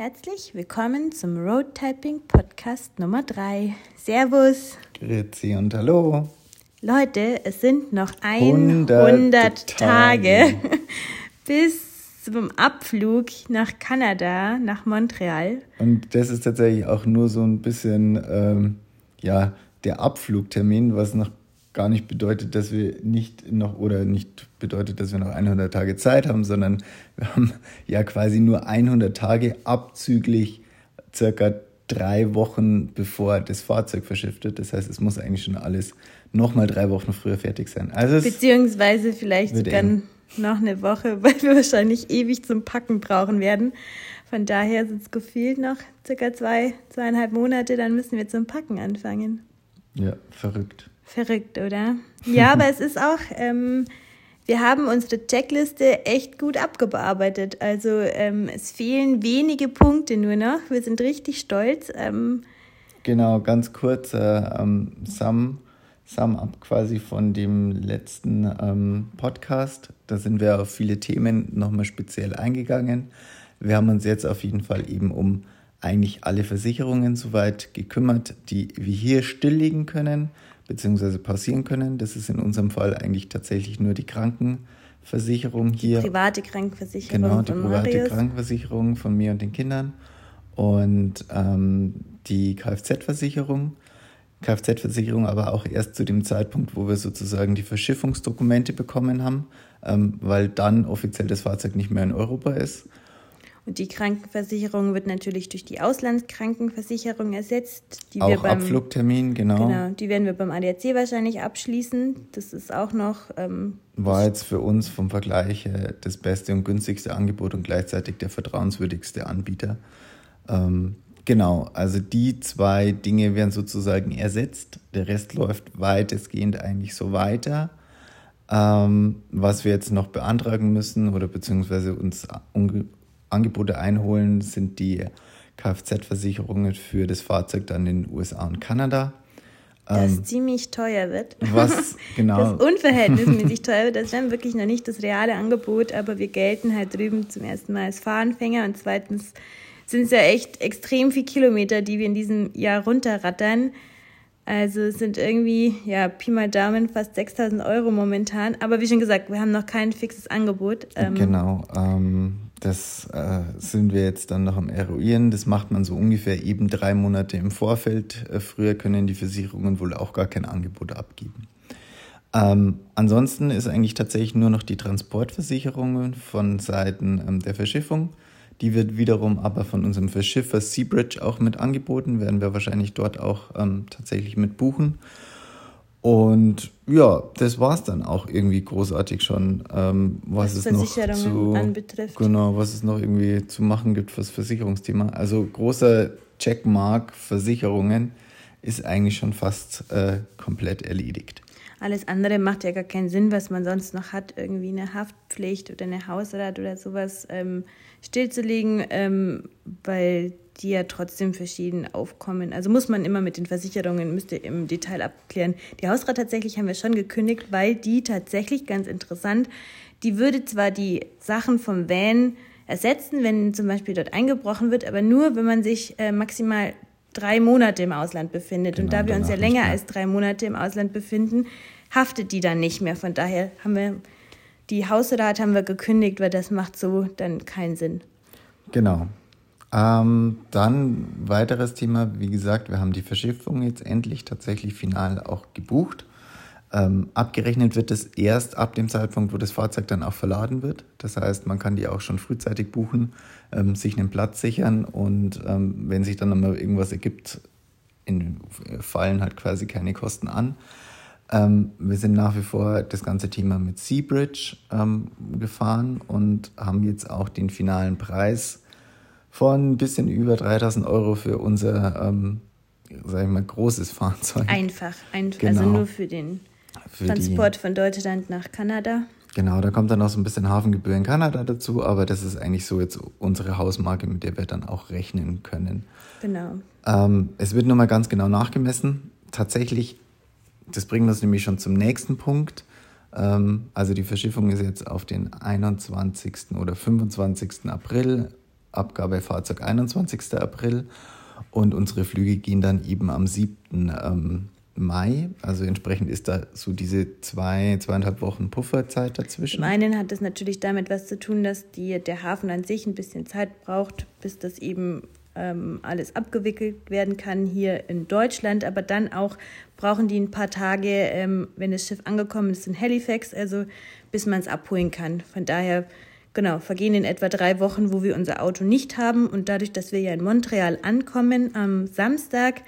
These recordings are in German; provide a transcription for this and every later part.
Herzlich willkommen zum Roadtyping Podcast Nummer 3. Servus. Grüezi und hallo. Leute, es sind noch 100, 100 Tage, Tage bis zum Abflug nach Kanada, nach Montreal. Und das ist tatsächlich auch nur so ein bisschen ähm, ja, der Abflugtermin, was noch gar nicht bedeutet, dass wir nicht noch oder nicht bedeutet, dass wir noch 100 Tage Zeit haben, sondern wir haben ja quasi nur 100 Tage abzüglich circa drei Wochen bevor das Fahrzeug verschifft wird. Das heißt, es muss eigentlich schon alles nochmal drei Wochen früher fertig sein. Also Beziehungsweise vielleicht sogar eng. noch eine Woche, weil wir wahrscheinlich ewig zum Packen brauchen werden. Von daher sind es gefühlt noch circa zwei, zweieinhalb Monate, dann müssen wir zum Packen anfangen. Ja, verrückt. Verrückt, oder? Ja, aber es ist auch, ähm, wir haben unsere Checkliste echt gut abgearbeitet. Also ähm, es fehlen wenige Punkte nur noch. Wir sind richtig stolz. Ähm, genau, ganz kurz, äh, ähm, Sum, Sum up quasi von dem letzten ähm, Podcast. Da sind wir auf viele Themen nochmal speziell eingegangen. Wir haben uns jetzt auf jeden Fall eben um eigentlich alle Versicherungen soweit gekümmert, die wir hier stilllegen können bzw. pausieren können. Das ist in unserem Fall eigentlich tatsächlich nur die Krankenversicherung hier. Die private Krankenversicherung. Genau, die private Marius. Krankenversicherung von mir und den Kindern. Und ähm, die Kfz-Versicherung. Kfz-Versicherung aber auch erst zu dem Zeitpunkt, wo wir sozusagen die Verschiffungsdokumente bekommen haben, ähm, weil dann offiziell das Fahrzeug nicht mehr in Europa ist. Und die Krankenversicherung wird natürlich durch die Auslandskrankenversicherung ersetzt. Die auch wir beim, Abflugtermin, genau. Genau, die werden wir beim ADAC wahrscheinlich abschließen. Das ist auch noch. Ähm, War jetzt für uns vom Vergleich äh, das beste und günstigste Angebot und gleichzeitig der vertrauenswürdigste Anbieter. Ähm, genau, also die zwei Dinge werden sozusagen ersetzt. Der Rest läuft weitestgehend eigentlich so weiter. Ähm, was wir jetzt noch beantragen müssen oder beziehungsweise uns Angebote einholen, sind die Kfz-Versicherungen für das Fahrzeug dann in den USA und Kanada. Das ähm, ziemlich teuer wird. Was genau? Das unverhältnismäßig teuer wird. Das ist dann wirklich noch nicht das reale Angebot, aber wir gelten halt drüben zum ersten Mal als Fahranfänger und zweitens sind es ja echt extrem viele Kilometer, die wir in diesem Jahr runterrattern. Also es sind irgendwie, ja, Pi mal Daumen, fast 6000 Euro momentan. Aber wie schon gesagt, wir haben noch kein fixes Angebot. Ähm, genau. Ähm, das äh, sind wir jetzt dann noch am Eruieren. Das macht man so ungefähr eben drei Monate im Vorfeld. Äh, früher können die Versicherungen wohl auch gar kein Angebot abgeben. Ähm, ansonsten ist eigentlich tatsächlich nur noch die Transportversicherung von Seiten ähm, der Verschiffung. Die wird wiederum aber von unserem Verschiffer Seabridge auch mit angeboten, werden wir wahrscheinlich dort auch ähm, tatsächlich mit buchen. Und ja, das war es dann auch irgendwie großartig schon, ähm, was, was es noch zu, anbetrifft. Genau, was es noch irgendwie zu machen gibt fürs Versicherungsthema. Also großer Checkmark Versicherungen ist eigentlich schon fast äh, komplett erledigt. Alles andere macht ja gar keinen Sinn, was man sonst noch hat, irgendwie eine Haftpflicht oder eine Hausrat oder sowas ähm, stillzulegen, ähm, weil die ja trotzdem verschieden aufkommen. Also muss man immer mit den Versicherungen, müsste im Detail abklären. Die Hausrat tatsächlich haben wir schon gekündigt, weil die tatsächlich ganz interessant, die würde zwar die Sachen vom Van ersetzen, wenn zum Beispiel dort eingebrochen wird, aber nur, wenn man sich äh, maximal drei Monate im Ausland befindet. Genau, und da wir uns ja länger als drei Monate im Ausland befinden, haftet die dann nicht mehr. Von daher haben wir die Hausrat haben wir gekündigt, weil das macht so dann keinen Sinn. Genau. Ähm, dann weiteres Thema, wie gesagt, wir haben die Verschiffung jetzt endlich tatsächlich final auch gebucht. Ähm, abgerechnet wird es erst ab dem Zeitpunkt, wo das Fahrzeug dann auch verladen wird. Das heißt, man kann die auch schon frühzeitig buchen, ähm, sich einen Platz sichern und ähm, wenn sich dann nochmal irgendwas ergibt, in, fallen halt quasi keine Kosten an. Ähm, wir sind nach wie vor das ganze Thema mit Seabridge ähm, gefahren und haben jetzt auch den finalen Preis von ein bisschen über 3000 Euro für unser, ähm, sag ich mal, großes Fahrzeug. Einfach, ein, also genau. also nur für den Transport die, von Deutschland nach Kanada. Genau, da kommt dann noch so ein bisschen Hafengebühr in Kanada dazu, aber das ist eigentlich so jetzt unsere Hausmarke, mit der wir dann auch rechnen können. Genau. Ähm, es wird nochmal ganz genau nachgemessen. Tatsächlich, das bringt uns nämlich schon zum nächsten Punkt. Ähm, also die Verschiffung ist jetzt auf den 21. oder 25. April Abgabe Fahrzeug 21. April und unsere Flüge gehen dann eben am 7. Ähm, Mai. Also entsprechend ist da so diese zwei, zweieinhalb Wochen Pufferzeit dazwischen. Zum einen hat das natürlich damit was zu tun, dass die, der Hafen an sich ein bisschen Zeit braucht, bis das eben ähm, alles abgewickelt werden kann hier in Deutschland. Aber dann auch brauchen die ein paar Tage, ähm, wenn das Schiff angekommen ist in Halifax, also bis man es abholen kann. Von daher genau, vergehen in etwa drei Wochen, wo wir unser Auto nicht haben. Und dadurch, dass wir ja in Montreal ankommen am Samstag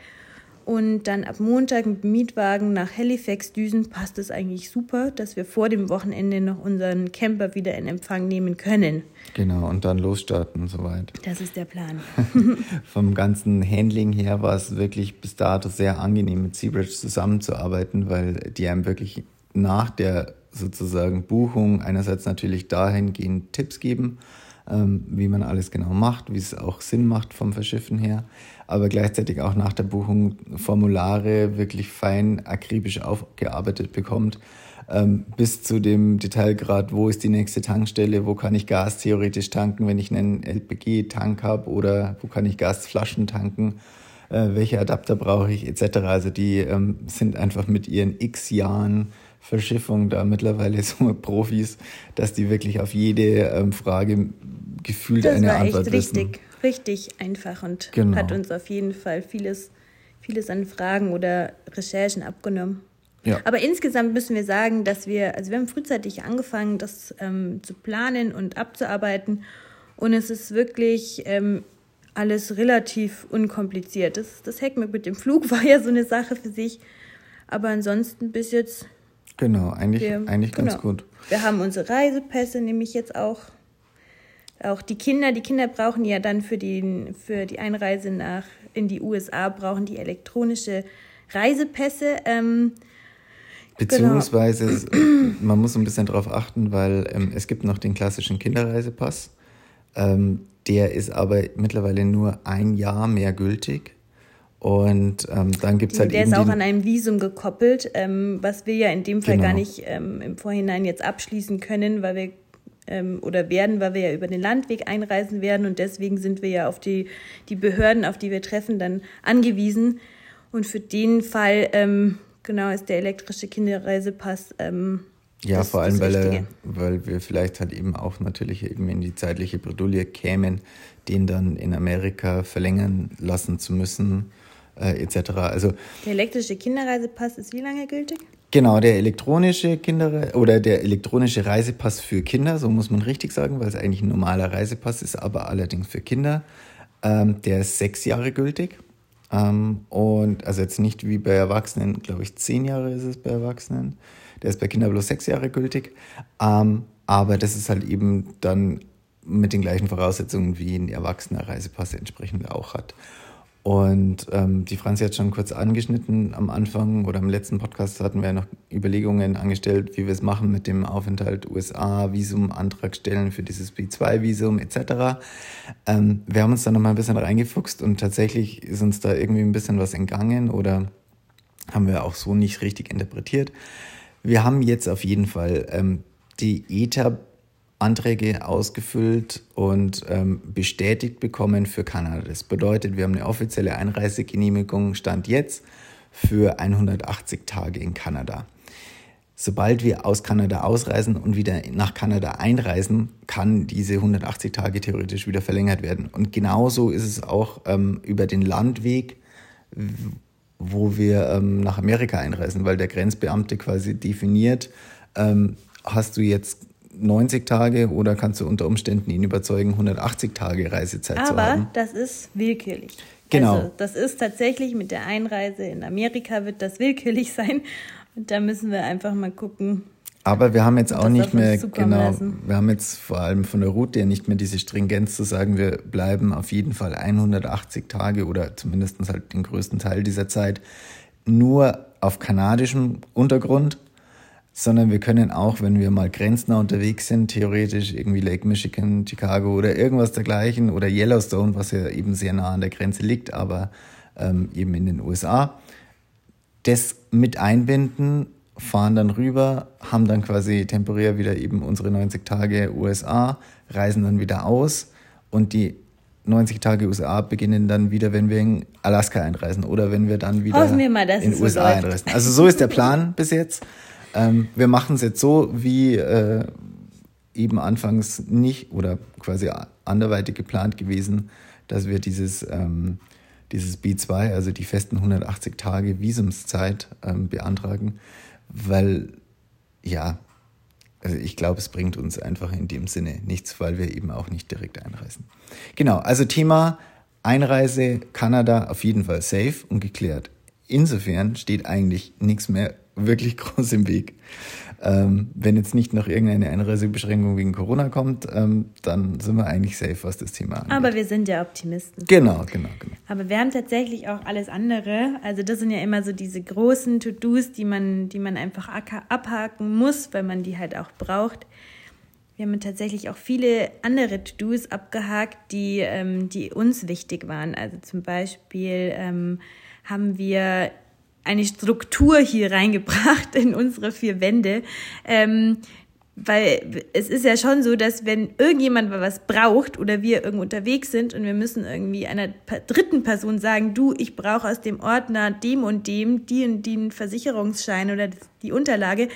und dann ab Montag mit Mietwagen nach Halifax düsen, passt es eigentlich super, dass wir vor dem Wochenende noch unseren Camper wieder in Empfang nehmen können. Genau, und dann losstarten soweit. Das ist der Plan. Vom ganzen Handling her war es wirklich bis dato sehr angenehm, mit Seabridge zusammenzuarbeiten, weil die einem wirklich nach der sozusagen Buchung einerseits natürlich dahingehend Tipps geben, ähm, wie man alles genau macht, wie es auch Sinn macht vom Verschiffen her, aber gleichzeitig auch nach der Buchung Formulare wirklich fein akribisch aufgearbeitet bekommt, ähm, bis zu dem Detailgrad, wo ist die nächste Tankstelle, wo kann ich Gas theoretisch tanken, wenn ich einen LPG-Tank habe oder wo kann ich Gasflaschen tanken äh, welche Adapter brauche ich etc. Also die ähm, sind einfach mit ihren x Jahren Verschiffung da mittlerweile so Profis, dass die wirklich auf jede ähm, Frage gefühlt das eine war Antwort echt wissen. Richtig, richtig einfach und genau. hat uns auf jeden Fall vieles, vieles an Fragen oder Recherchen abgenommen. Ja. Aber insgesamt müssen wir sagen, dass wir, also wir haben frühzeitig angefangen, das ähm, zu planen und abzuarbeiten. Und es ist wirklich ähm, alles relativ unkompliziert. Das, das Heckmeck mit dem Flug war ja so eine Sache für sich. Aber ansonsten bis jetzt Genau, eigentlich, wir, eigentlich ganz genau. gut. Wir haben unsere Reisepässe nämlich jetzt auch. Auch die Kinder, die Kinder brauchen ja dann für die, für die Einreise nach in die USA brauchen die elektronische Reisepässe. Ähm, Beziehungsweise, genau. man muss ein bisschen darauf achten, weil ähm, es gibt noch den klassischen Kinderreisepass. Ähm, der ist aber mittlerweile nur ein Jahr mehr gültig. Und ähm, dann gibt es halt Der ist auch an einem Visum gekoppelt, ähm, was wir ja in dem Fall genau. gar nicht ähm, im Vorhinein jetzt abschließen können, weil wir ähm, oder werden, weil wir ja über den Landweg einreisen werden und deswegen sind wir ja auf die, die Behörden, auf die wir treffen, dann angewiesen. Und für den Fall, ähm, genau, ist der elektrische Kinderreisepass ähm, ja, das, vor allem, weil, weil wir vielleicht halt eben auch natürlich eben in die zeitliche Bredouille kämen, den dann in Amerika verlängern lassen zu müssen äh, etc. Also, der elektrische Kinderreisepass ist wie lange gültig? Genau, der elektronische Kinder oder der elektronische Reisepass für Kinder, so muss man richtig sagen, weil es eigentlich ein normaler Reisepass ist, aber allerdings für Kinder. Ähm, der ist sechs Jahre gültig. Ähm, und also jetzt nicht wie bei Erwachsenen, glaube ich, zehn Jahre ist es bei Erwachsenen. Der ist bei Kindern bloß sechs Jahre gültig. Ähm, aber das ist halt eben dann mit den gleichen Voraussetzungen wie ein erwachsener Reisepass entsprechend auch hat. Und ähm, die Franzi hat schon kurz angeschnitten am Anfang oder im letzten Podcast hatten wir ja noch Überlegungen angestellt, wie wir es machen mit dem Aufenthalt USA, Visum, Antrag stellen für dieses B2-Visum etc. Ähm, wir haben uns da nochmal ein bisschen reingefuchst und tatsächlich ist uns da irgendwie ein bisschen was entgangen oder haben wir auch so nicht richtig interpretiert. Wir haben jetzt auf jeden Fall ähm, die ETA Anträge ausgefüllt und ähm, bestätigt bekommen für Kanada. Das bedeutet, wir haben eine offizielle Einreisegenehmigung, Stand jetzt, für 180 Tage in Kanada. Sobald wir aus Kanada ausreisen und wieder nach Kanada einreisen, kann diese 180 Tage theoretisch wieder verlängert werden. Und genauso ist es auch ähm, über den Landweg, wo wir ähm, nach Amerika einreisen, weil der Grenzbeamte quasi definiert, ähm, hast du jetzt 90 Tage oder kannst du unter Umständen ihn überzeugen, 180 Tage Reisezeit Aber zu haben. Aber das ist willkürlich. Genau. Also das ist tatsächlich mit der Einreise in Amerika wird das willkürlich sein. Und da müssen wir einfach mal gucken. Aber wir haben jetzt auch nicht mehr, genau, lassen. wir haben jetzt vor allem von der Route nicht mehr diese Stringenz zu sagen, wir bleiben auf jeden Fall 180 Tage oder zumindest halt den größten Teil dieser Zeit nur auf kanadischem Untergrund sondern wir können auch, wenn wir mal grenznah unterwegs sind, theoretisch irgendwie Lake Michigan, Chicago oder irgendwas dergleichen oder Yellowstone, was ja eben sehr nah an der Grenze liegt, aber ähm, eben in den USA, das mit einbinden, fahren dann rüber, haben dann quasi temporär wieder eben unsere 90 Tage USA, reisen dann wieder aus und die 90 Tage USA beginnen dann wieder, wenn wir in Alaska einreisen oder wenn wir dann wieder wir mal, in den USA so einreisen. Also so ist der Plan bis jetzt. Ähm, wir machen es jetzt so, wie äh, eben anfangs nicht oder quasi anderweitig geplant gewesen, dass wir dieses, ähm, dieses B2, also die festen 180 Tage Visumszeit ähm, beantragen, weil ja, also ich glaube, es bringt uns einfach in dem Sinne nichts, weil wir eben auch nicht direkt einreisen. Genau, also Thema Einreise Kanada auf jeden Fall safe und geklärt. Insofern steht eigentlich nichts mehr wirklich groß im Weg. Ähm, wenn jetzt nicht noch irgendeine Einreisebeschränkung wegen Corona kommt, ähm, dann sind wir eigentlich safe, was das Thema angeht. Aber wir sind ja Optimisten. Genau, genau, genau. Aber wir haben tatsächlich auch alles andere. Also das sind ja immer so diese großen To-Dos, die man, die man einfach abhaken muss, weil man die halt auch braucht. Wir haben tatsächlich auch viele andere To-Dos abgehakt, die, ähm, die uns wichtig waren. Also zum Beispiel ähm, haben wir eine Struktur hier reingebracht in unsere vier Wände. Ähm, weil es ist ja schon so, dass wenn irgendjemand was braucht oder wir irgendwo unterwegs sind und wir müssen irgendwie einer dritten Person sagen, du, ich brauche aus dem Ordner dem und dem die und den Versicherungsschein oder die Unterlage,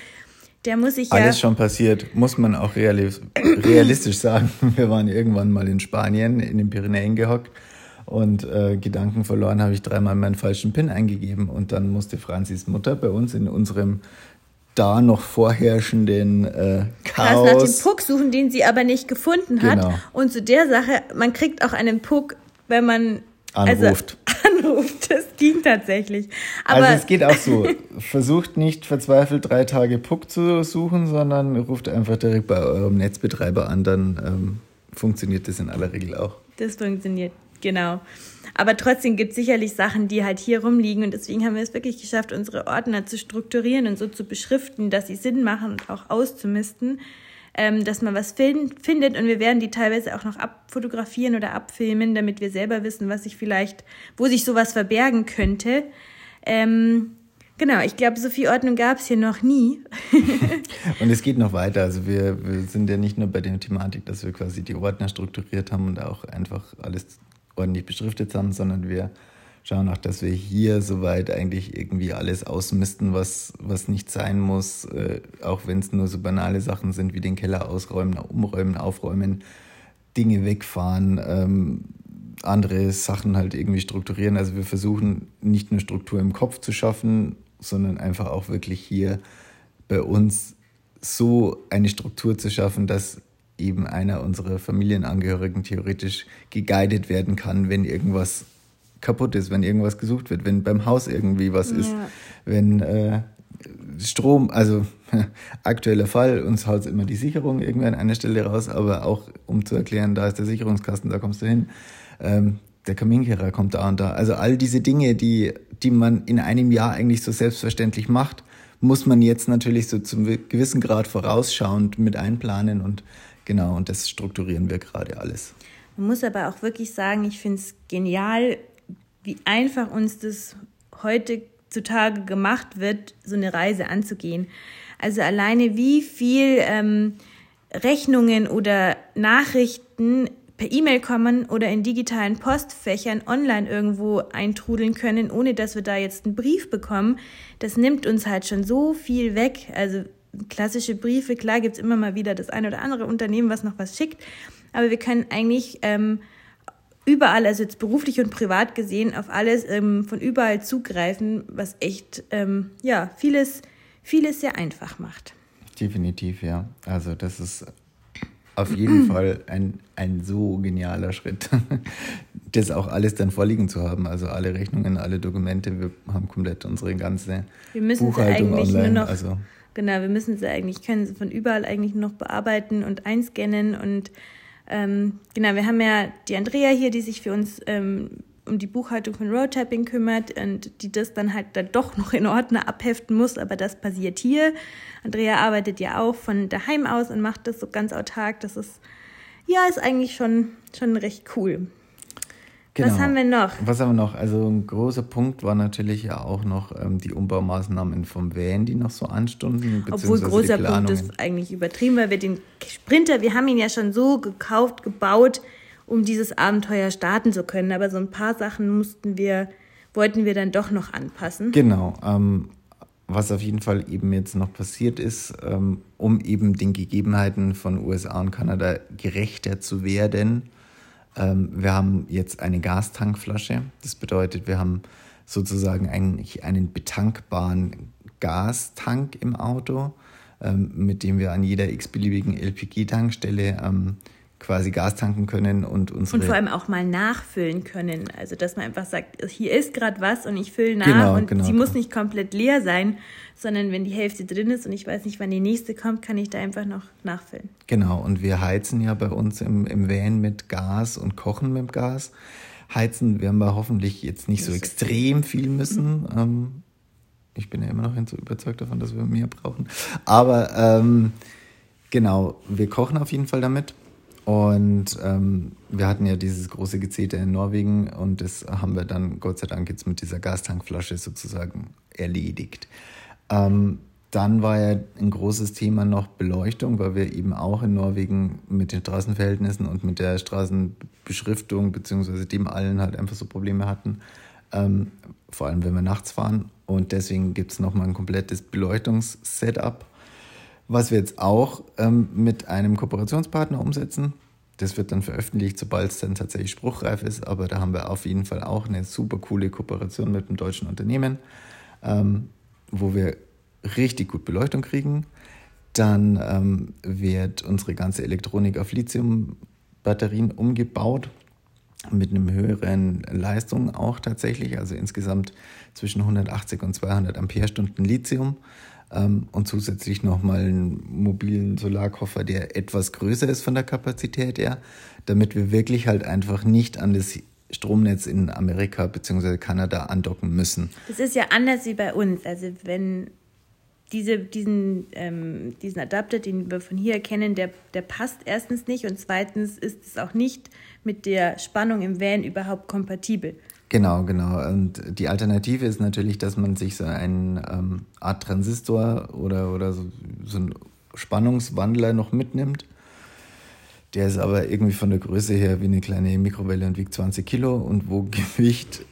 der muss sich ja. Alles schon passiert, muss man auch realistisch sagen. Wir waren irgendwann mal in Spanien in den Pyrenäen gehockt und äh, Gedanken verloren habe ich dreimal meinen falschen PIN eingegeben und dann musste Franzis Mutter bei uns in unserem da noch vorherrschenden äh, Chaos. nach dem Puck suchen, den sie aber nicht gefunden hat. Genau. Und zu der Sache, man kriegt auch einen Puck, wenn man anruft. Also, anruft, das ging tatsächlich. Aber also es geht auch so. Versucht nicht verzweifelt drei Tage Puck zu suchen, sondern ruft einfach direkt bei eurem Netzbetreiber an, dann ähm, funktioniert das in aller Regel auch. Das funktioniert Genau. Aber trotzdem gibt es sicherlich Sachen, die halt hier rumliegen und deswegen haben wir es wirklich geschafft, unsere Ordner zu strukturieren und so zu beschriften, dass sie Sinn machen und auch auszumisten, ähm, dass man was find, findet und wir werden die teilweise auch noch abfotografieren oder abfilmen, damit wir selber wissen, was sich vielleicht, wo sich sowas verbergen könnte. Ähm, Genau, ich glaube, so viel Ordnung gab es hier noch nie. und es geht noch weiter. Also wir, wir sind ja nicht nur bei der Thematik, dass wir quasi die Ordner strukturiert haben und auch einfach alles ordentlich beschriftet haben, sondern wir schauen auch, dass wir hier soweit eigentlich irgendwie alles ausmisten, was, was nicht sein muss, äh, auch wenn es nur so banale Sachen sind wie den Keller ausräumen, umräumen, aufräumen, Dinge wegfahren, ähm, andere Sachen halt irgendwie strukturieren. Also wir versuchen nicht nur Struktur im Kopf zu schaffen, sondern einfach auch wirklich hier bei uns so eine Struktur zu schaffen, dass eben einer unserer Familienangehörigen theoretisch geguidet werden kann, wenn irgendwas kaputt ist, wenn irgendwas gesucht wird, wenn beim Haus irgendwie was ja. ist, wenn äh, Strom, also aktueller Fall, uns haut immer die Sicherung irgendwie an einer Stelle raus, aber auch um zu erklären, da ist der Sicherungskasten, da kommst du hin, ähm, der Kaminkehrer kommt da und da. Also all diese Dinge, die, die man in einem Jahr eigentlich so selbstverständlich macht, muss man jetzt natürlich so zum gewissen Grad vorausschauend mit einplanen und Genau, und das strukturieren wir gerade alles. Man muss aber auch wirklich sagen, ich finde es genial, wie einfach uns das heute zutage gemacht wird, so eine Reise anzugehen. Also alleine wie viel ähm, Rechnungen oder Nachrichten per E-Mail kommen oder in digitalen Postfächern online irgendwo eintrudeln können, ohne dass wir da jetzt einen Brief bekommen, das nimmt uns halt schon so viel weg. Also klassische Briefe, klar gibt es immer mal wieder das eine oder andere Unternehmen, was noch was schickt, aber wir können eigentlich ähm, überall, also jetzt beruflich und privat gesehen, auf alles ähm, von überall zugreifen, was echt, ähm, ja, vieles, vieles sehr einfach macht. Definitiv, ja. Also das ist auf jeden Fall ein, ein so genialer Schritt, das auch alles dann vorliegen zu haben. Also alle Rechnungen, alle Dokumente, wir haben komplett unsere ganze wir müssen Buchhaltung online. Nur noch also Genau, wir müssen sie eigentlich, können sie von überall eigentlich noch bearbeiten und einscannen und ähm, genau, wir haben ja die Andrea hier, die sich für uns ähm, um die Buchhaltung von Roadtapping kümmert und die das dann halt dann doch noch in Ordner abheften muss, aber das passiert hier. Andrea arbeitet ja auch von daheim aus und macht das so ganz autark. Das ist, ja, ist eigentlich schon, schon recht cool. Genau. Was haben wir noch? Was haben wir noch? Also ein großer Punkt war natürlich ja auch noch ähm, die Umbaumaßnahmen vom Van, die noch so anstunden. Obwohl großer Punkt ist eigentlich übertrieben, weil wir den Sprinter, wir haben ihn ja schon so gekauft, gebaut um dieses Abenteuer starten zu können. Aber so ein paar Sachen mussten wir, wollten wir dann doch noch anpassen. Genau. Ähm, was auf jeden Fall eben jetzt noch passiert ist, ähm, um eben den Gegebenheiten von USA und Kanada gerechter zu werden. Ähm, wir haben jetzt eine Gastankflasche. Das bedeutet, wir haben sozusagen eigentlich einen betankbaren Gastank im Auto, ähm, mit dem wir an jeder x-beliebigen LPG-Tankstelle ähm, quasi Gas tanken können und unsere. Und vor allem auch mal nachfüllen können. Also, dass man einfach sagt, hier ist gerade was und ich fülle nach Genau, und genau, sie genau. muss nicht komplett leer sein, sondern wenn die Hälfte drin ist und ich weiß nicht, wann die nächste kommt, kann ich da einfach noch nachfüllen. Genau, und wir heizen ja bei uns im, im Van mit Gas und kochen mit Gas. Heizen werden wir hoffentlich jetzt nicht so extrem viel müssen. Ähm, ich bin ja immer noch so überzeugt davon, dass wir mehr brauchen. Aber ähm, genau, wir kochen auf jeden Fall damit. Und ähm, wir hatten ja dieses große Gezeter in Norwegen und das haben wir dann Gott sei Dank jetzt mit dieser Gastankflasche sozusagen erledigt. Ähm, dann war ja ein großes Thema noch Beleuchtung, weil wir eben auch in Norwegen mit den Straßenverhältnissen und mit der Straßenbeschriftung beziehungsweise dem allen halt einfach so Probleme hatten. Ähm, vor allem, wenn wir nachts fahren. Und deswegen gibt es nochmal ein komplettes Beleuchtungssetup, was wir jetzt auch ähm, mit einem Kooperationspartner umsetzen. Das wird dann veröffentlicht, sobald es dann tatsächlich spruchreif ist. Aber da haben wir auf jeden Fall auch eine super coole Kooperation mit einem deutschen Unternehmen, ähm, wo wir richtig gut Beleuchtung kriegen. Dann ähm, wird unsere ganze Elektronik auf Lithium-Batterien umgebaut mit einem höheren Leistung auch tatsächlich, also insgesamt zwischen 180 und 200 Ampere-Stunden Lithium und zusätzlich nochmal einen mobilen Solarkoffer, der etwas größer ist von der Kapazität her, damit wir wirklich halt einfach nicht an das Stromnetz in Amerika bzw. Kanada andocken müssen. Das ist ja anders wie bei uns. Also wenn diese, diesen, ähm, diesen Adapter, den wir von hier kennen, der, der passt erstens nicht und zweitens ist es auch nicht mit der Spannung im Van überhaupt kompatibel. Genau, genau. Und die Alternative ist natürlich, dass man sich so eine ähm, Art Transistor oder, oder so, so einen Spannungswandler noch mitnimmt. Der ist aber irgendwie von der Größe her wie eine kleine Mikrowelle und wiegt 20 Kilo. Und wo Gewicht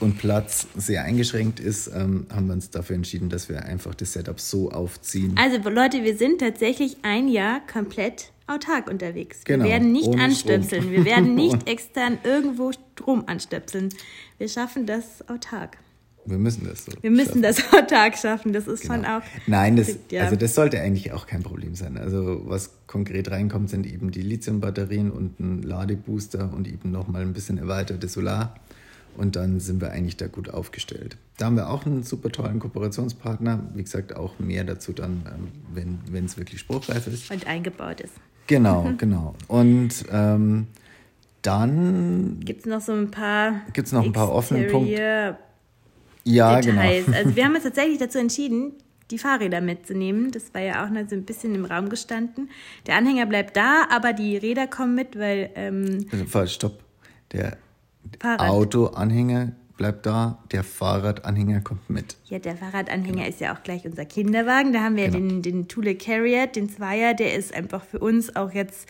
und Platz sehr eingeschränkt ist, ähm, haben wir uns dafür entschieden, dass wir einfach das Setup so aufziehen. Also Leute, wir sind tatsächlich ein Jahr komplett autark unterwegs. Genau, Wir werden nicht anstöpseln. Wir werden nicht extern irgendwo Strom anstöpseln. Wir schaffen das autark. Wir müssen das so. Wir müssen das autark schaffen. Das ist schon Genau. auch. Nein, das, Ja. also das sollte eigentlich auch kein Problem sein. Also was konkret reinkommt, sind eben die Lithium-Batterien und ein Ladebooster und eben nochmal ein bisschen erweiterte Solar. Und dann sind wir eigentlich da gut aufgestellt. Da haben wir auch einen super tollen Kooperationspartner. Wie gesagt, auch mehr dazu dann, ähm, wenn wenn es wirklich spruchreif ist. und eingebaut ist. Genau, genau. Und ähm, dann Gibt es noch so ein paar. Gibt's noch ein paar offene Punkte? Ja, Details. genau. Also wir haben uns tatsächlich dazu entschieden, die Fahrräder mitzunehmen. Das war ja auch noch so ein bisschen im Raum gestanden. Der Anhänger bleibt da, aber die Räder kommen mit, weil ähm, Also, falsch, stopp. Der Fahrrad. Autoanhänger bleibt da, der Fahrradanhänger kommt mit. Ja, der Fahrradanhänger ist ja auch gleich unser Kinderwagen. Da haben wir Genau. den, den Thule Carrier, den Zweier, der ist einfach für uns auch jetzt.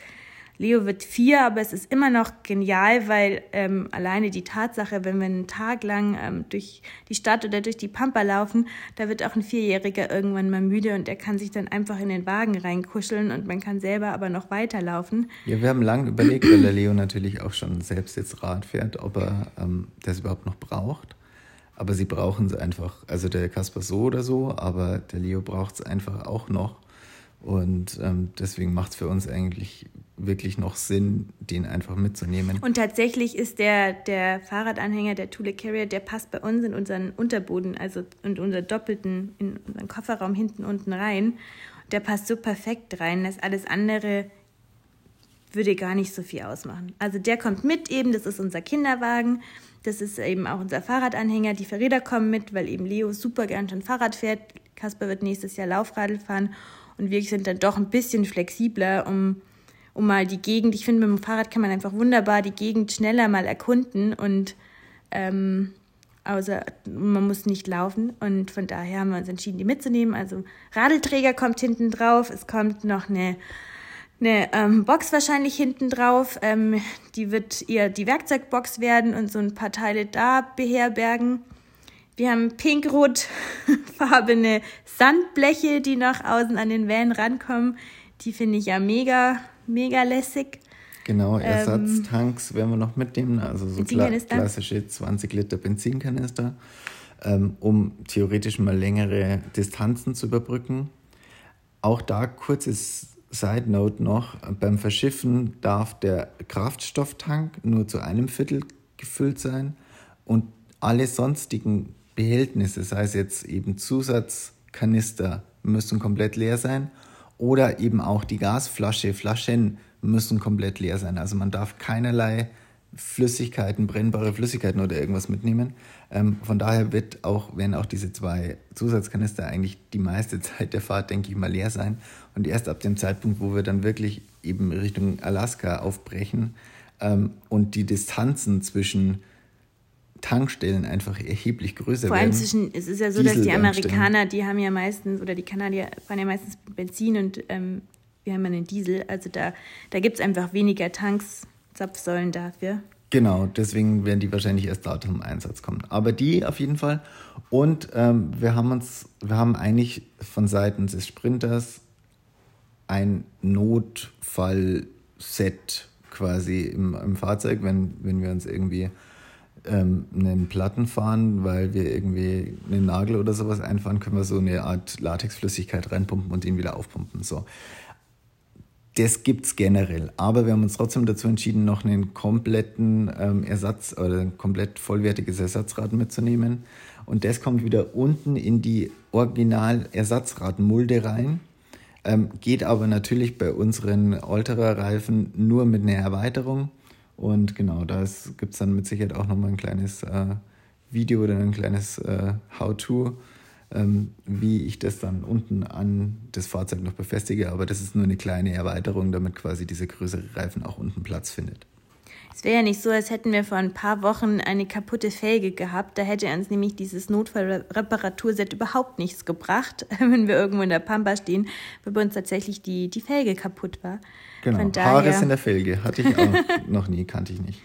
Leo wird vier, aber es ist immer noch genial, weil ähm, alleine die Tatsache, wenn wir einen Tag lang ähm, durch die Stadt oder durch die Pampa laufen, da wird auch ein Vierjähriger irgendwann mal müde und er kann sich dann einfach in den Wagen reinkuscheln und man kann selber aber noch weiterlaufen. Ja, wir haben lange überlegt, weil der Leo natürlich auch schon selbst jetzt Rad fährt, ob er ähm, das überhaupt noch braucht. Aber sie brauchen es einfach. Also der Kasper so oder so, aber der Leo braucht es einfach auch noch. Und ähm, deswegen macht es für uns eigentlich wirklich noch Sinn, den einfach mitzunehmen. Und tatsächlich ist der, der Fahrradanhänger, der Thule Carrier, der passt bei uns in unseren Unterboden, also in unseren doppelten, in unseren Kofferraum hinten unten rein. Der passt so perfekt rein, dass alles andere würde gar nicht so viel ausmachen. Also der kommt mit eben, das ist unser Kinderwagen, das ist eben auch unser Fahrradanhänger, die Verräder kommen mit, weil eben Leo super gern schon Fahrrad fährt. Kasper wird nächstes Jahr Laufradl fahren und wir sind dann doch ein bisschen flexibler, um, um mal die Gegend, ich finde, mit dem Fahrrad kann man einfach wunderbar die Gegend schneller mal erkunden und ähm, außer man muss nicht laufen und von daher haben wir uns entschieden, die mitzunehmen. Also Radelträger kommt hinten drauf, es kommt noch eine eine ähm, Box wahrscheinlich hinten drauf. Ähm, die wird eher die Werkzeugbox werden und so ein paar Teile da beherbergen. Wir haben pink-rot-farbene Sandbleche, die nach außen an den Van rankommen. Die finde ich ja mega, mega lässig. Genau, ähm, Ersatztanks ähm, werden wir noch mitnehmen, also so kla klassische 20 Liter Benzinkanister, ähm, um theoretisch mal längere Distanzen zu überbrücken. Auch da kurzes Side Note noch, beim Verschiffen darf der Kraftstofftank nur zu einem Viertel gefüllt sein und alle sonstigen Behältnisse, sei es jetzt eben Zusatzkanister, müssen komplett leer sein oder eben auch die Gasflasche, Flaschen müssen komplett leer sein. Also man darf keinerlei Flüssigkeiten, brennbare Flüssigkeiten oder irgendwas mitnehmen. Ähm, von daher wird auch, werden auch diese zwei Zusatzkanister eigentlich die meiste Zeit der Fahrt, denke ich mal, leer sein. Und erst ab dem Zeitpunkt, wo wir dann wirklich eben Richtung Alaska aufbrechen ähm, und die Distanzen zwischen Tankstellen einfach erheblich größer Vor allem zwischen, es ist ja so, dass die Amerikaner, die haben ja meistens, oder die Kanadier fahren ja meistens Benzin und ähm, wir haben ja einen Diesel. Also da, da gibt es einfach weniger Tanks, Zapfsäulen dafür. Genau, deswegen werden die wahrscheinlich erst da zum Einsatz kommen. Aber die auf jeden Fall. Und ähm, wir haben uns, wir haben eigentlich von Seiten des Sprinters ein Notfallset quasi im, im Fahrzeug, wenn, wenn wir uns irgendwie ähm, einen Platten fahren, weil wir irgendwie einen Nagel oder sowas einfahren, können wir so eine Art Latexflüssigkeit reinpumpen und ihn wieder aufpumpen. So. Das es generell, aber wir haben uns trotzdem dazu entschieden, noch einen kompletten ähm, Ersatz oder ein komplett vollwertiges Ersatzrad mitzunehmen. Und das kommt wieder unten in die Original-Ersatzradmulde rein. Ähm, geht aber natürlich bei unseren Alterer-Reifen nur mit einer Erweiterung. Und genau, da gibt es dann mit Sicherheit auch nochmal ein kleines äh, Video oder ein kleines äh, How-To, ähm, wie ich das dann unten an das Fahrzeug noch befestige. Aber das ist nur eine kleine Erweiterung, damit quasi dieser größere Reifen auch unten Platz findet. Es wäre ja nicht so, als hätten wir vor ein paar Wochen eine kaputte Felge gehabt. Da hätte uns nämlich dieses Notfallreparaturset überhaupt nichts gebracht, wenn wir irgendwo in der Pampa stehen, weil bei uns tatsächlich die, die Felge kaputt war. Genau, Von daher... Haares in der Felge hatte ich auch noch nie, kannte ich nicht.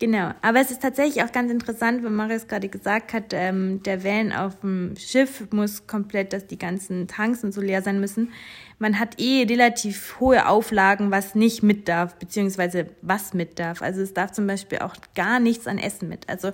Genau, aber es ist tatsächlich auch ganz interessant, wie Marius gerade gesagt hat, ähm, der Van auf dem Schiff muss komplett, dass die ganzen Tanks und so leer sein müssen. Man hat eh relativ hohe Auflagen, was nicht mit darf, beziehungsweise was mit darf. Also es darf zum Beispiel auch gar nichts an Essen mit. Also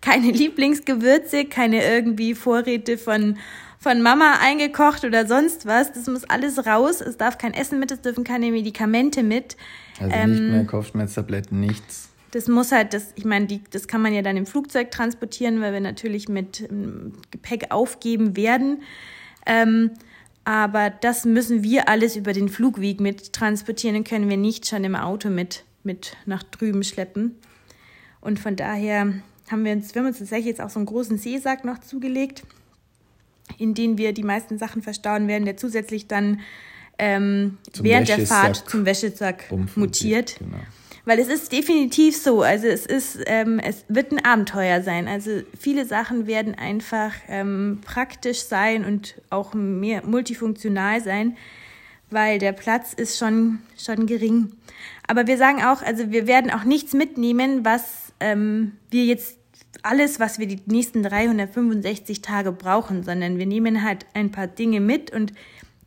keine Lieblingsgewürze, keine irgendwie Vorräte von von Mama eingekocht oder sonst was. Das muss alles raus. Es darf kein Essen mit, es dürfen keine Medikamente mit. Also ähm, nicht mehr Kopfschmerztabletten, nichts das muss halt, das, ich meine, die, das kann man ja dann im Flugzeug transportieren, weil wir natürlich mit ähm, Gepäck aufgeben werden. Ähm, aber das müssen wir alles über den Flugweg mit transportieren und können wir nicht schon im Auto mit, mit nach drüben schleppen. Und von daher haben wir uns, wir haben uns tatsächlich jetzt auch so einen großen Seesack noch zugelegt, in den wir die meisten Sachen verstauen werden, der zusätzlich dann ähm, während der Fahrt zum Wäschesack mutiert. Genau. Weil es ist definitiv so, also es ist, ähm, es wird ein Abenteuer sein. Also viele Sachen werden einfach ähm, praktisch sein und auch mehr multifunktional sein, weil der Platz ist schon, schon gering. Aber wir sagen auch, also wir werden auch nichts mitnehmen, was ähm, wir jetzt alles, was wir die nächsten 365 Tage brauchen, sondern wir nehmen halt ein paar Dinge mit und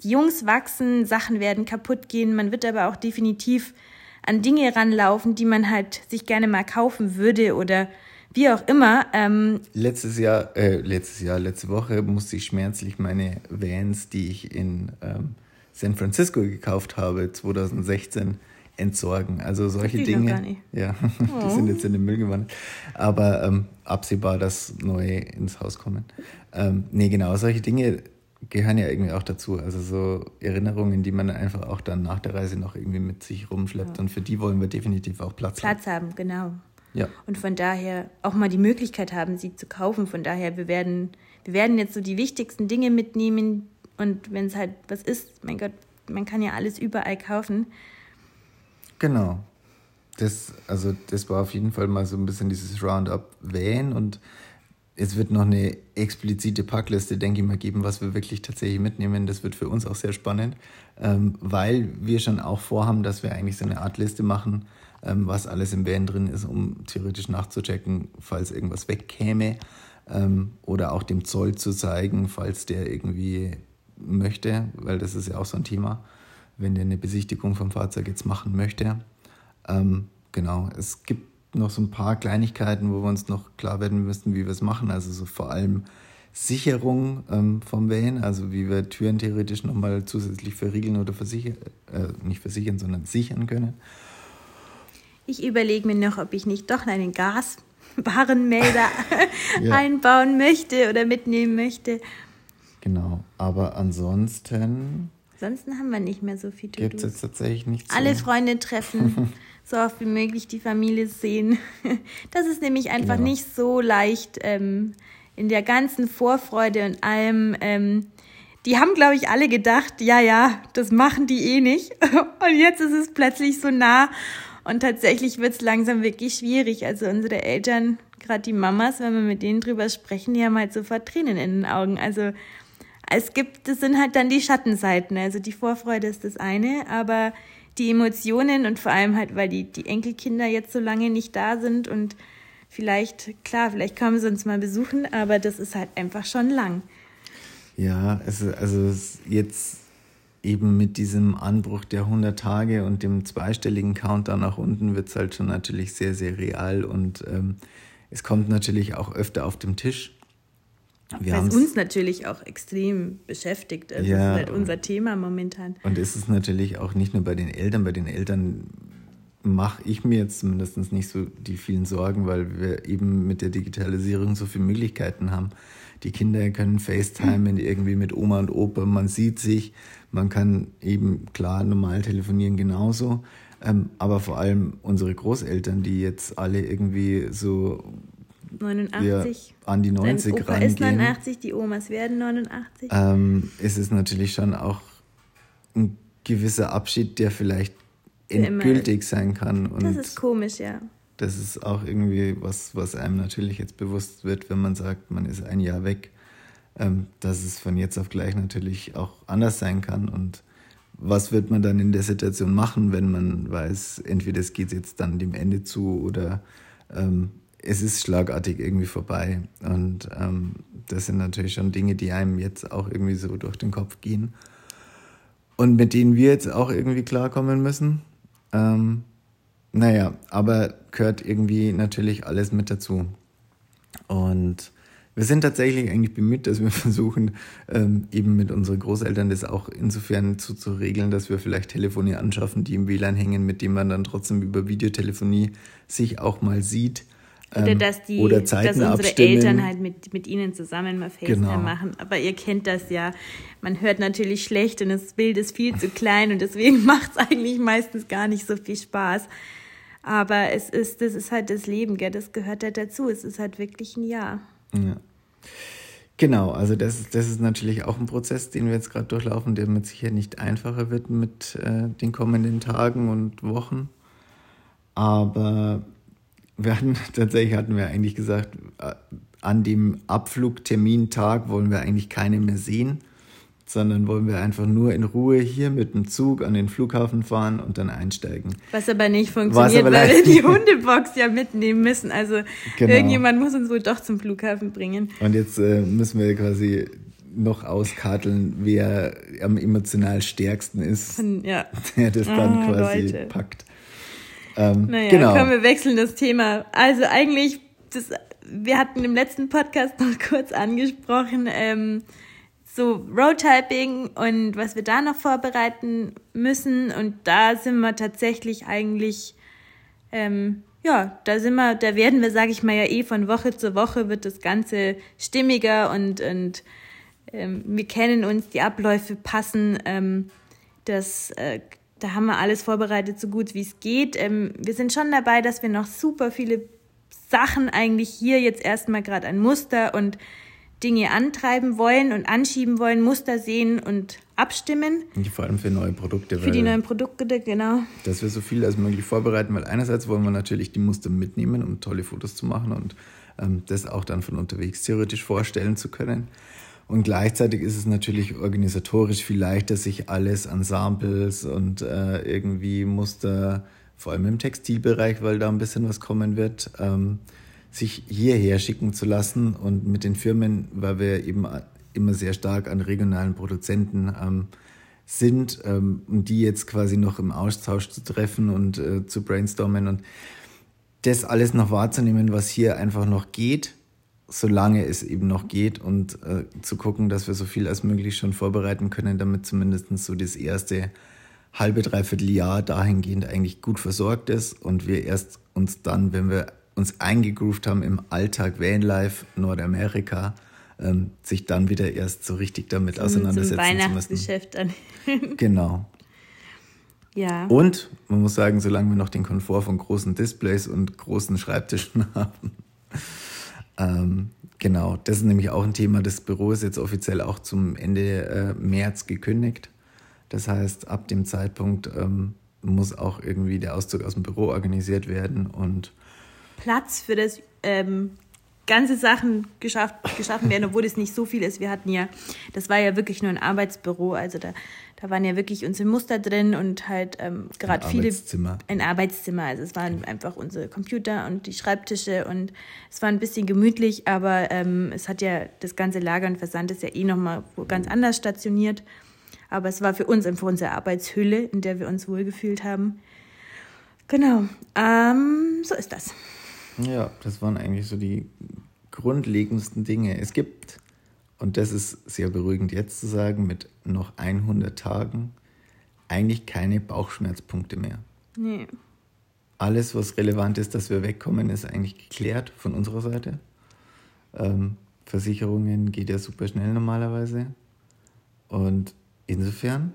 die Jungs wachsen, Sachen werden kaputt gehen, man wird aber auch definitiv an Dinge ranlaufen, die man halt sich gerne mal kaufen würde oder wie auch immer. Ähm letztes Jahr, äh, letztes Jahr, letzte Woche musste ich schmerzlich meine Vans, die ich in ähm, San Francisco gekauft habe, 2016, entsorgen. Also solche Dinge. Ja, oh. die sind jetzt in den Müll gewandert. Aber ähm, absehbar, dass neue ins Haus kommen. Ähm, nee, genau, solche Dinge gehören ja irgendwie auch dazu. Also so Erinnerungen, die man einfach auch dann nach der Reise noch irgendwie mit sich rumschleppt. Ja. Und für die wollen wir definitiv auch Platz, Platz haben. Platz haben, genau. Ja. Und von daher auch mal die Möglichkeit haben, sie zu kaufen. Von daher, wir werden, wir werden jetzt so die wichtigsten Dinge mitnehmen. Und wenn es halt was ist, mein Gott, man kann ja alles überall kaufen. Genau. Das, also das war auf jeden Fall mal so ein bisschen dieses Roundup Van und es wird noch eine explizite Packliste, denke ich mal, geben, was wir wirklich tatsächlich mitnehmen. Das wird für uns auch sehr spannend, ähm, weil wir schon auch vorhaben, dass wir eigentlich so eine Art Liste machen, ähm, was alles im Van drin ist, um theoretisch nachzuchecken, falls irgendwas wegkäme ähm, oder auch dem Zoll zu zeigen, falls der irgendwie möchte, weil das ist ja auch so ein Thema, wenn der eine Besichtigung vom Fahrzeug jetzt machen möchte. Genau, es gibt noch so ein paar Kleinigkeiten, wo wir uns noch klar werden müssen, wie wir es machen. Also so vor allem Sicherung ähm, vom Van, also wie wir Türen theoretisch nochmal zusätzlich verriegeln oder versichern, äh, nicht versichern, sondern sichern können. Ich überlege mir noch, ob ich nicht doch einen Gaswarenmelder ja. einbauen möchte oder mitnehmen möchte. Genau, aber ansonsten. Ansonsten haben wir nicht mehr so viel Gibt es jetzt tatsächlich nichts. Alle Freunde treffen. so oft wie möglich die Familie sehen. Das ist nämlich einfach genau. nicht so leicht ähm, in der ganzen Vorfreude und allem. Ähm, die haben, glaube ich, alle gedacht, ja, ja, das machen die eh nicht. Und jetzt ist es plötzlich so nah. Und tatsächlich wird es langsam wirklich schwierig. Also unsere Eltern, gerade die Mamas, wenn wir mit denen drüber sprechen, die haben halt sofort Tränen in den Augen. Also es gibt, das sind halt dann die Schattenseiten. Also die Vorfreude ist das eine, aber die Emotionen und vor allem halt, weil die, die Enkelkinder jetzt so lange nicht da sind und vielleicht, klar, vielleicht kommen sie uns mal besuchen, aber das ist halt einfach schon lang. Ja, es, also jetzt eben mit diesem Anbruch der 100 Tage und dem zweistelligen Countdown nach unten wird es halt schon natürlich sehr, sehr real und ähm, es kommt natürlich auch öfter auf dem Tisch. Wir Was uns natürlich auch extrem beschäftigt. Also ja, das ist halt unser Thema momentan. Und es ist natürlich auch nicht nur bei den Eltern. Bei den Eltern mache ich mir jetzt zumindest nicht so die vielen Sorgen, weil wir eben mit der Digitalisierung so viele Möglichkeiten haben. Die Kinder können FaceTime mhm. irgendwie mit Oma und Opa, man sieht sich, man kann eben klar normal telefonieren genauso. Ähm, aber vor allem unsere Großeltern, die jetzt alle irgendwie so 89. an die 90 Dein Opa rangehen. ist 89, die Omas werden 89. Ähm, ist es natürlich schon auch ein gewisser Abschied, der vielleicht endgültig sein kann. Und das ist komisch, ja. Das ist auch irgendwie was, was einem natürlich jetzt bewusst wird, wenn man sagt, man ist ein Jahr weg, ähm, dass es von jetzt auf gleich natürlich auch anders sein kann. Und was wird man dann in der Situation machen, wenn man weiß, entweder es geht jetzt dann dem Ende zu oder ähm, es ist schlagartig irgendwie vorbei. Und ähm, das sind natürlich schon Dinge, die einem jetzt auch irgendwie so durch den Kopf gehen. Und mit denen wir jetzt auch irgendwie klarkommen müssen. Ähm, naja, aber gehört irgendwie natürlich alles mit dazu. Und wir sind tatsächlich eigentlich bemüht, dass wir versuchen, ähm, eben mit unseren Großeltern das auch insofern zu, zu regeln, dass wir vielleicht Telefone anschaffen, die im WLAN hängen, mit denen man dann trotzdem über Videotelefonie sich auch mal sieht oder ähm, dass die, oder Zeiten dass unsere abstimmen. Eltern halt mit, mit ihnen zusammen mal FaceTime genau. machen. Aber ihr kennt das ja. Man hört natürlich schlecht und das Bild ist viel zu klein und deswegen macht es eigentlich meistens gar nicht so viel Spaß. Aber es ist, das ist halt das Leben, gell? das gehört halt dazu. Es ist halt wirklich ein Jahr. Ja. Genau, also das ist, das ist natürlich auch ein Prozess, den wir jetzt gerade durchlaufen, der mit sicher nicht einfacher wird mit äh, den kommenden Tagen und Wochen. Aber wir hatten tatsächlich hatten wir eigentlich gesagt, äh, an dem Abflugtermintag wollen wir eigentlich keine mehr sehen, sondern wollen wir einfach nur in Ruhe hier mit dem Zug an den Flughafen fahren und dann einsteigen. Was aber nicht funktioniert, aber weil wir die Hundebox ja mitnehmen müssen. Also genau. irgendjemand muss uns wohl doch zum Flughafen bringen. Und jetzt äh, müssen wir quasi noch auskarteln, wer am emotional stärksten ist, ja. der das dann oh, quasi Leute. packt. Ähm, naja, genau. komm, wir wechseln das Thema. Also eigentlich, das, wir hatten im letzten Podcast noch kurz angesprochen, ähm, so Roadtyping und was wir da noch vorbereiten müssen. Und da sind wir tatsächlich eigentlich, ähm, ja, da sind wir, da werden wir, sage ich mal ja eh, von Woche zu Woche wird das Ganze stimmiger und, und ähm, wir kennen uns, die Abläufe passen. Ähm, das äh, da haben wir alles vorbereitet, so gut wie es geht. Ähm, wir sind schon dabei, dass wir noch super viele Sachen eigentlich hier jetzt erstmal gerade ein Muster und Dinge antreiben wollen und anschieben wollen, Muster sehen und abstimmen. Und vor allem für neue Produkte. Für die neuen Produkte, genau. Dass wir so viel als möglich vorbereiten, weil einerseits wollen wir natürlich die Muster mitnehmen, um tolle Fotos zu machen und ähm, das auch dann von unterwegs theoretisch vorstellen zu können. Und gleichzeitig ist es natürlich organisatorisch viel leichter, sich alles an Samples und äh, irgendwie Muster, vor allem im Textilbereich, weil da ein bisschen was kommen wird, ähm, sich hierher schicken zu lassen. Und mit den Firmen, weil wir eben immer sehr stark an regionalen Produzenten ähm, sind ähm, und die jetzt quasi noch im Austausch zu treffen und äh, zu brainstormen und das alles noch wahrzunehmen, was hier einfach noch geht, solange es eben noch geht und äh, zu gucken, dass wir so viel als möglich schon vorbereiten können, damit zumindest so das erste halbe, dreiviertel Jahr dahingehend eigentlich gut versorgt ist und wir erst uns dann, wenn wir uns eingegroovt haben im Alltag Vanlife Nordamerika, ähm, sich dann wieder erst so richtig damit auseinandersetzen zum Weihnachtsgeschäft zu müssen. genau. Ja. Und man muss sagen, solange wir noch den Komfort von großen Displays und großen Schreibtischen haben. Ähm, genau, das ist nämlich auch ein Thema. Das Büro ist jetzt offiziell auch zum Ende äh, März gekündigt. Das heißt, ab dem Zeitpunkt ähm, muss auch irgendwie der Auszug aus dem Büro organisiert werden und Platz für das ähm, ganze Sachen geschafft, geschaffen werden, obwohl es nicht so viel ist. Wir hatten ja, das war ja wirklich nur ein Arbeitsbüro, also da, da waren ja wirklich unsere Muster drin und halt ähm, gerade viele. Arbeitszimmer. Ein Arbeitszimmer. Also es waren einfach unsere Computer und die Schreibtische und es war ein bisschen gemütlich, aber ähm, es hat ja das ganze Lager und Versand ist ja eh nochmal ganz anders stationiert. Aber es war für uns einfach unsere Arbeitshülle, in der wir uns wohlgefühlt haben. Genau, ähm, so ist das. Ja, das waren eigentlich so die grundlegendsten Dinge. Es gibt, und das ist sehr beruhigend jetzt zu sagen, mit noch 100 Tagen eigentlich keine Bauchschmerzpunkte mehr. Nee. Alles, was relevant ist, dass wir wegkommen, ist eigentlich geklärt von unserer Seite. Ähm, Versicherungen geht ja super schnell normalerweise. Und insofern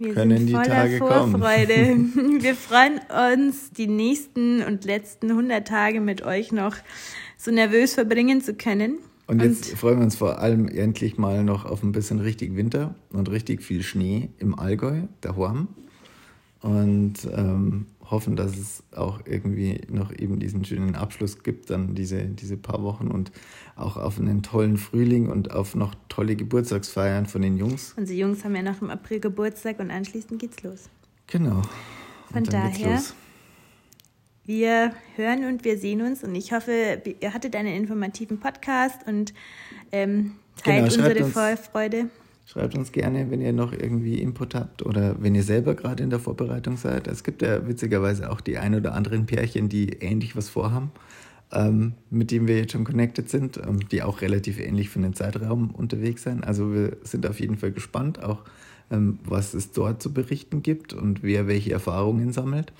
wir können sind voller die Tage Vorfreude. Kommen. Wir freuen uns, die nächsten und letzten 100 Tage mit euch noch so nervös verbringen zu können. Und jetzt und freuen wir uns vor allem endlich mal noch auf ein bisschen richtig Winter und richtig viel Schnee im Allgäu, der Horm. Und ähm, hoffen, dass es auch irgendwie noch eben diesen schönen Abschluss gibt, dann diese, diese paar Wochen und auch auf einen tollen Frühling und auf noch tolle Geburtstagsfeiern von den Jungs. Unsere Jungs haben ja noch im April Geburtstag und anschließend geht's los. Genau. Von daher, wir hören und wir sehen uns und ich hoffe, ihr hattet einen informativen Podcast und ähm, teilt genau, unsere Vorfreude. Schreibt uns gerne, wenn ihr noch irgendwie Input habt oder wenn ihr selber gerade in der Vorbereitung seid. Es gibt ja witzigerweise auch die ein oder anderen Pärchen, die ähnlich was vorhaben, ähm, mit denen wir jetzt schon connected sind, ähm, die auch relativ ähnlich für den Zeitraum unterwegs sind. Also wir sind auf jeden Fall gespannt, auch ähm, was es dort zu berichten gibt und wer welche Erfahrungen sammelt.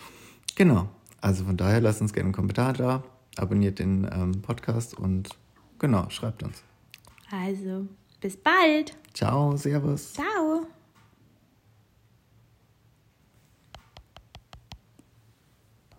Genau. Also von daher lasst uns gerne einen Kommentar da, abonniert den ähm, Podcast und genau, schreibt uns. Also, bis bald. Ciao, Servus. Ciao.